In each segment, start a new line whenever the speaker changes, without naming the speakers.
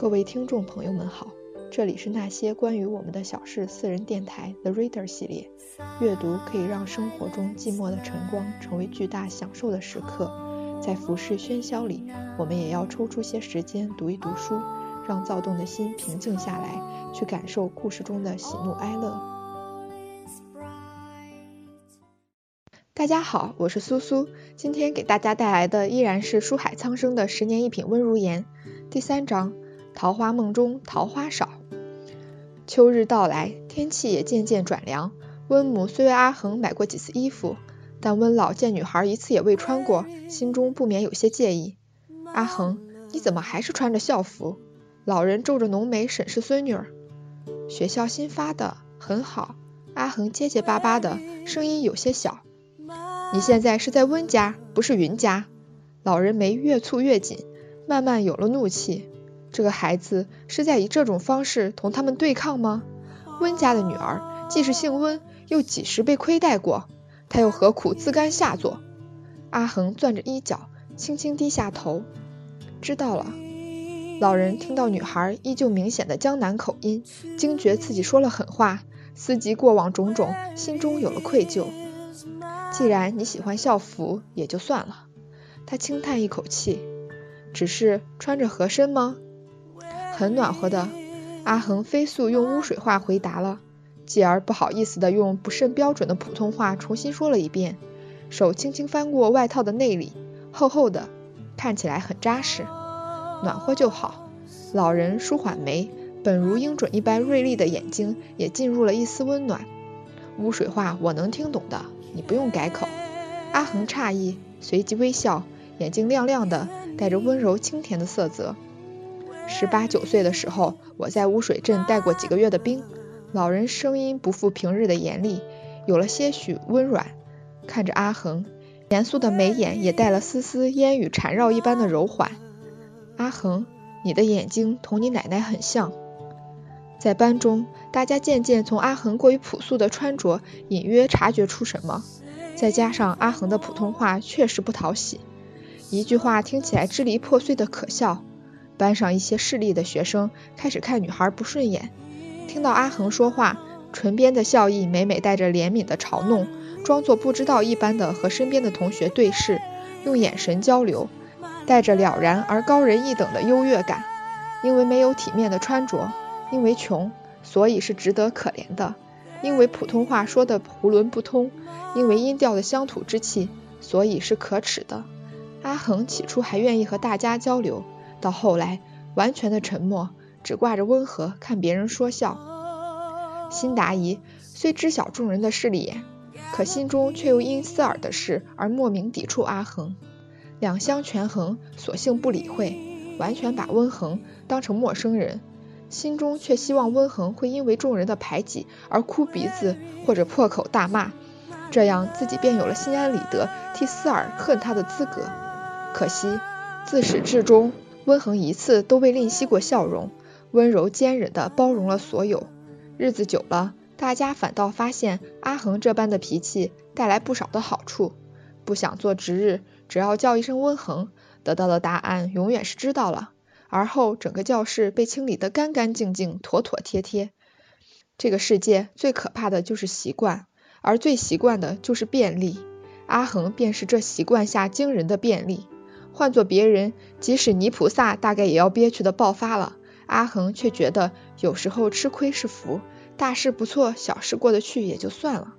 各位听众朋友们好，这里是那些关于我们的小事私人电台 The Reader 系列。阅读可以让生活中寂寞的晨光成为巨大享受的时刻，在浮世喧嚣里，我们也要抽出些时间读一读书，让躁动的心平静下来，去感受故事中的喜怒哀乐。大家好，我是苏苏，今天给大家带来的依然是书海苍生的十年一品温如言第三章。桃花梦中桃花少，秋日到来，天气也渐渐转凉。温母虽为阿恒买过几次衣服，但温老见女孩一次也未穿过，心中不免有些介意。阿恒，你怎么还是穿着校服？老人皱着浓眉审视孙女儿。学校新发的，很好。阿恒结结巴巴的声音有些小。你现在是在温家，不是云家。老人眉越蹙越紧，慢慢有了怒气。这个孩子是在以这种方式同他们对抗吗？温家的女儿既是姓温，又几时被亏待过？他又何苦自甘下作？阿恒攥着衣角，轻轻低下头。知道了。老人听到女孩依旧明显的江南口音，惊觉自己说了狠话，思及过往种种，心中有了愧疚。既然你喜欢校服，也就算了。他轻叹一口气，只是穿着合身吗？很暖和的，阿恒飞速用污水话回答了，继而不好意思的用不甚标准的普通话重新说了一遍，手轻轻翻过外套的内里，厚厚的，看起来很扎实，暖和就好。老人舒缓眉，本如鹰隼一般锐利的眼睛也进入了一丝温暖。污水话我能听懂的，你不用改口。阿恒诧异，随即微笑，眼睛亮亮的，带着温柔清甜的色泽。十八九岁的时候，我在污水镇带过几个月的兵。老人声音不复平日的严厉，有了些许温软。看着阿恒，严肃的眉眼也带了丝丝烟雨缠绕一般的柔缓。阿恒，你的眼睛同你奶奶很像。在班中，大家渐渐从阿恒过于朴素的穿着隐约察觉出什么。再加上阿恒的普通话确实不讨喜，一句话听起来支离破碎的可笑。班上一些势利的学生开始看女孩不顺眼，听到阿恒说话，唇边的笑意每每带着怜悯的嘲弄，装作不知道一般的和身边的同学对视，用眼神交流，带着了然而高人一等的优越感。因为没有体面的穿着，因为穷，所以是值得可怜的；因为普通话说的囫囵不通，因为音调的乡土之气，所以是可耻的。阿恒起初还愿意和大家交流。到后来，完全的沉默，只挂着温和看别人说笑。辛达宜虽知晓众人的势利眼，可心中却又因思尔的事而莫名抵触阿恒。两相权衡，索性不理会，完全把温恒当成陌生人，心中却希望温恒会因为众人的排挤而哭鼻子或者破口大骂，这样自己便有了心安理得替思尔恨他的资格。可惜自始至终。温恒一次都未吝惜过笑容，温柔坚忍地包容了所有。日子久了，大家反倒发现阿恒这般的脾气带来不少的好处。不想做值日，只要叫一声温恒，得到的答案永远是知道了。而后整个教室被清理得干干净净、妥妥帖帖。这个世界最可怕的就是习惯，而最习惯的就是便利。阿恒便是这习惯下惊人的便利。换做别人，即使泥菩萨，大概也要憋屈的爆发了。阿恒却觉得有时候吃亏是福，大事不错，小事过得去也就算了。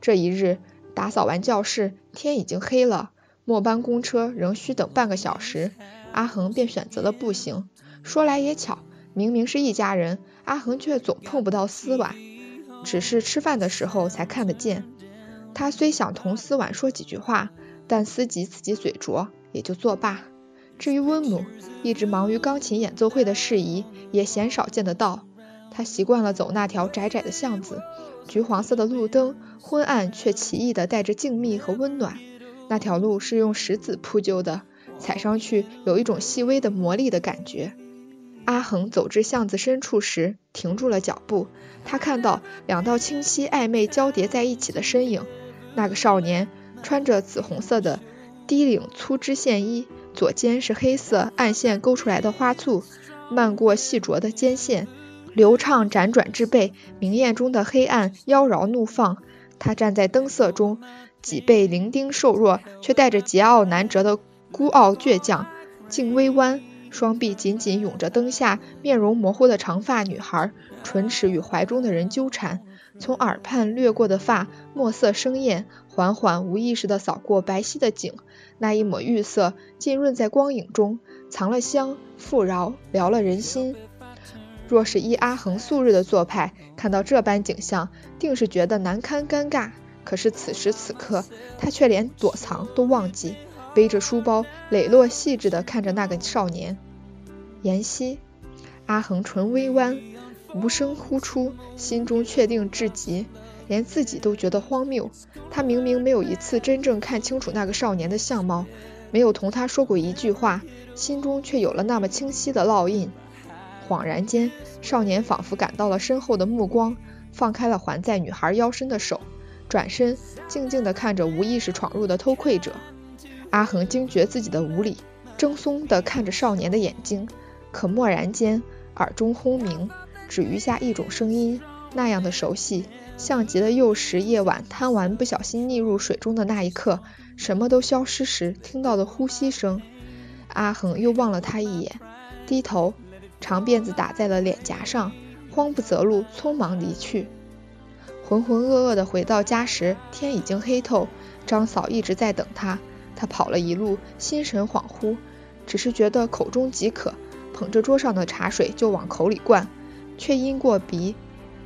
这一日，打扫完教室，天已经黑了，末班公车仍需等半个小时，阿恒便选择了步行。说来也巧，明明是一家人，阿恒却总碰不到思婉，只是吃饭的时候才看得见。他虽想同思婉说几句话，但思及自己嘴拙。也就作罢。至于温母，一直忙于钢琴演奏会的事宜，也鲜少见得到。他习惯了走那条窄窄的巷子，橘黄色的路灯，昏暗却奇异的带着静谧和温暖。那条路是用石子铺就的，踩上去有一种细微的魔力的感觉。阿恒走至巷子深处时，停住了脚步。他看到两道清晰暧昧交叠在一起的身影。那个少年穿着紫红色的。低领粗织线衣，左肩是黑色暗线勾出来的花簇，漫过细琢的肩线，流畅辗转之背，明艳中的黑暗妖娆怒放。她站在灯色中，脊背伶仃瘦弱，却带着桀骜难折的孤傲倔强。颈微弯，双臂紧紧拥着灯下面容模糊的长发女孩，唇齿与怀中的人纠缠。从耳畔掠过的发，墨色生艳，缓缓无意识地扫过白皙的颈，那一抹玉色浸润在光影中，藏了香，富饶，撩了人心。若是依阿恒素日的做派，看到这般景象，定是觉得难堪尴尬。可是此时此刻，他却连躲藏都忘记，背着书包，磊落细致地看着那个少年。妍希，阿恒唇微弯，无声呼出，心中确定至极，连自己都觉得荒谬。他明明没有一次真正看清楚那个少年的相貌，没有同他说过一句话，心中却有了那么清晰的烙印。恍然间，少年仿佛感到了身后的目光，放开了环在女孩腰身的手，转身静静地看着无意识闯入的偷窥者。阿恒惊觉自己的无礼，怔忪地看着少年的眼睛，可蓦然间耳中轰鸣，只余下一种声音，那样的熟悉，像极了幼时夜晚贪玩不小心溺入水中的那一刻，什么都消失时听到的呼吸声。阿恒又望了他一眼，低头。长辫子打在了脸颊上，慌不择路，匆忙离去。浑浑噩噩地回到家时，天已经黑透。张嫂一直在等他，他跑了一路，心神恍惚，只是觉得口中极渴，捧着桌上的茶水就往口里灌，却因过鼻，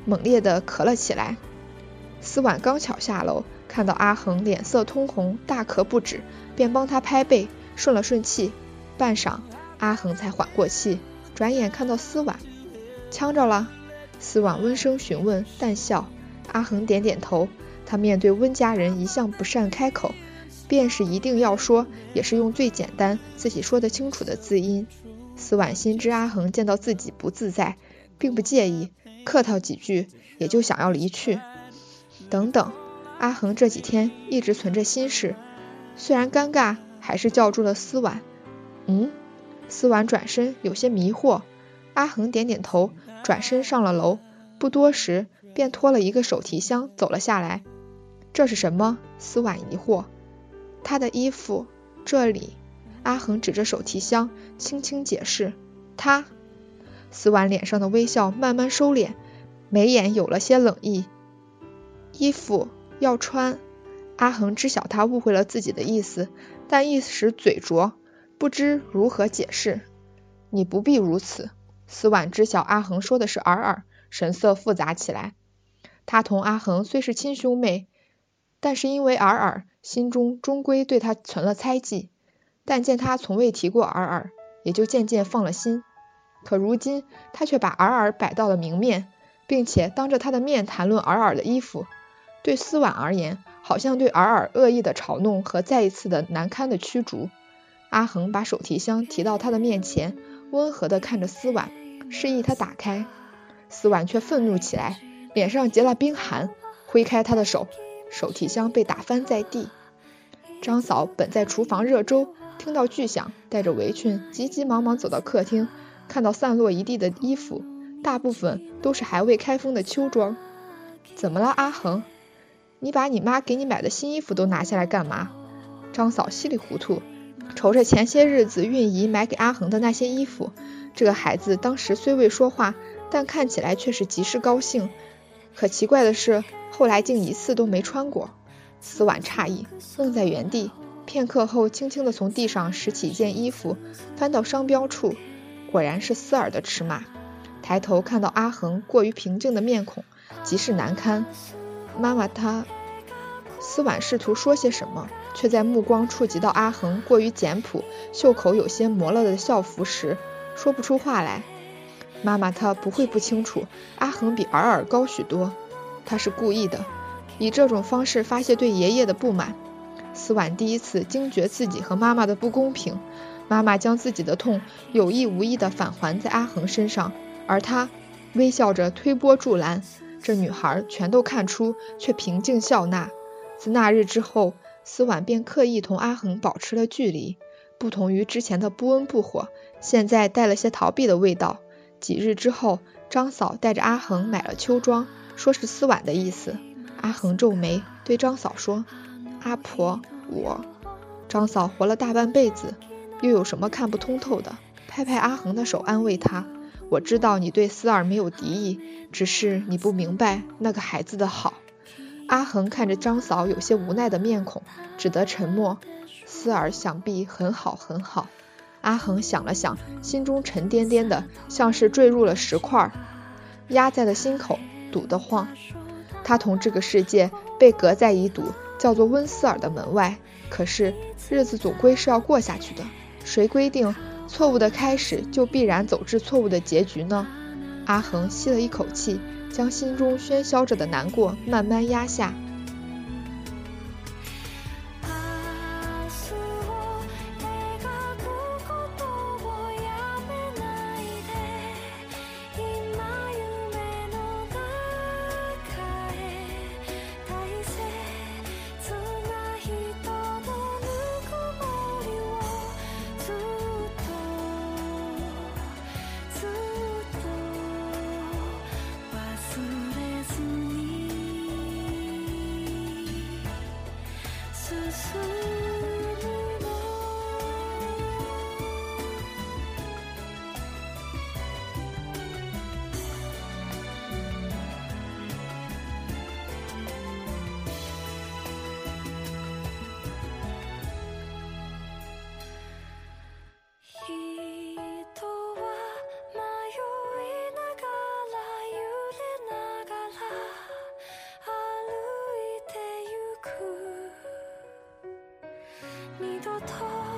猛烈地咳了起来。思婉刚巧下楼，看到阿恒脸色通红，大咳不止，便帮他拍背，顺了顺气。半晌，阿恒才缓过气。转眼看到思婉，呛着了。思婉温声询问，淡笑。阿恒点点头。他面对温家人一向不善开口，便是一定要说，也是用最简单、自己说得清楚的字音。思婉心知阿恒见到自己不自在，并不介意，客套几句，也就想要离去。等等，阿恒这几天一直存着心事，虽然尴尬，还是叫住了思婉。嗯。思婉转身，有些迷惑。阿恒点点头，转身上了楼。不多时，便拖了一个手提箱走了下来。这是什么？思婉疑惑。他的衣服，这里。阿恒指着手提箱，轻轻解释。他。思婉脸上的微笑慢慢收敛，眉眼有了些冷意。衣服要穿。阿恒知晓他误会了自己的意思，但一时嘴拙。不知如何解释，你不必如此。思婉知晓阿恒说的是尔尔，神色复杂起来。他同阿恒虽是亲兄妹，但是因为尔尔，心中终归对他存了猜忌。但见他从未提过尔尔，也就渐渐放了心。可如今他却把尔尔摆到了明面，并且当着他的面谈论尔尔的衣服，对思婉而言，好像对尔尔恶意的嘲弄和再一次的难堪的驱逐。阿恒把手提箱提到他的面前，温和地看着思婉，示意他打开。思婉却愤怒起来，脸上结了冰寒，挥开他的手，手提箱被打翻在地。张嫂本在厨房热粥，听到巨响，带着围裙急急忙忙走到客厅，看到散落一地的衣服，大部分都是还未开封的秋装。怎么了，阿恒？你把你妈给你买的新衣服都拿下来干嘛？张嫂稀里糊涂。瞅着前些日子运姨买给阿恒的那些衣服，这个孩子当时虽未说话，但看起来却是极是高兴。可奇怪的是，后来竟一次都没穿过。思婉诧异，愣在原地，片刻后，轻轻地从地上拾起一件衣服，翻到商标处，果然是思儿的尺码。抬头看到阿恒过于平静的面孔，极是难堪。妈妈，她……思婉试图说些什么。却在目光触及到阿恒过于简朴、袖口有些磨了的校服时，说不出话来。妈妈，她不会不清楚，阿恒比尔尔高许多，他是故意的，以这种方式发泄对爷爷的不满。思婉第一次惊觉自己和妈妈的不公平，妈妈将自己的痛有意无意地返还在阿恒身上，而他微笑着推波助澜，这女孩全都看出，却平静笑纳。自那日之后。思婉便刻意同阿恒保持了距离，不同于之前的不温不火，现在带了些逃避的味道。几日之后，张嫂带着阿恒买了秋装，说是丝袜的意思。阿恒皱眉对张嫂说：“阿婆，我……”张嫂活了大半辈子，又有什么看不通透的？拍拍阿恒的手，安慰他：“我知道你对思儿没有敌意，只是你不明白那个孩子的好。”阿恒看着张嫂有些无奈的面孔，只得沉默。思儿想必很好很好。阿恒想了想，心中沉甸甸的，像是坠入了石块，压在了心口，堵得慌。他同这个世界被隔在一堵叫做温思尔的门外。可是日子总归是要过下去的，谁规定错误的开始就必然走至错误的结局呢？阿恒吸了一口气，将心中喧嚣着的难过慢慢压下。头。